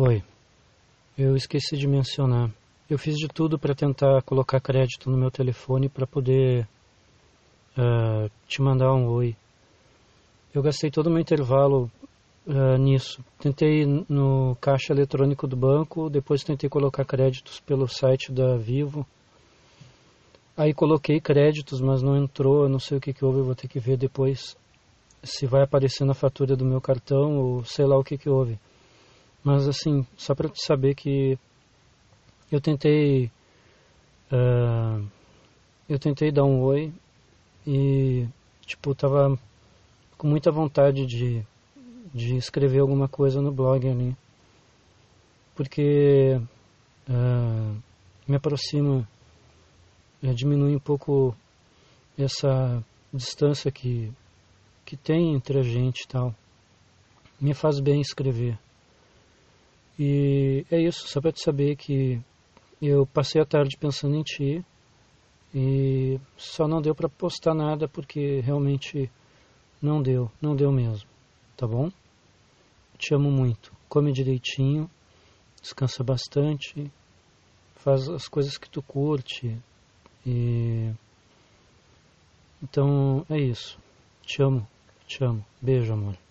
Oi. Eu esqueci de mencionar. Eu fiz de tudo para tentar colocar crédito no meu telefone para poder uh, te mandar um oi. Eu gastei todo o meu intervalo uh, nisso. Tentei no caixa eletrônico do banco, depois tentei colocar créditos pelo site da Vivo. Aí coloquei créditos, mas não entrou, eu não sei o que, que houve, eu vou ter que ver depois se vai aparecer na fatura do meu cartão ou sei lá o que, que houve. Mas assim, só para te saber que eu tentei uh, eu tentei dar um oi e tipo tava com muita vontade de de escrever alguma coisa no blog ali. Porque uh, me aproxima uh, diminui um pouco essa distância que que tem entre a gente e tal. Me faz bem escrever e é isso só para te saber que eu passei a tarde pensando em ti e só não deu para postar nada porque realmente não deu, não deu mesmo, tá bom? Te amo muito. Come direitinho, descansa bastante, faz as coisas que tu curte e então é isso. Te amo, te amo. Beijo, amor.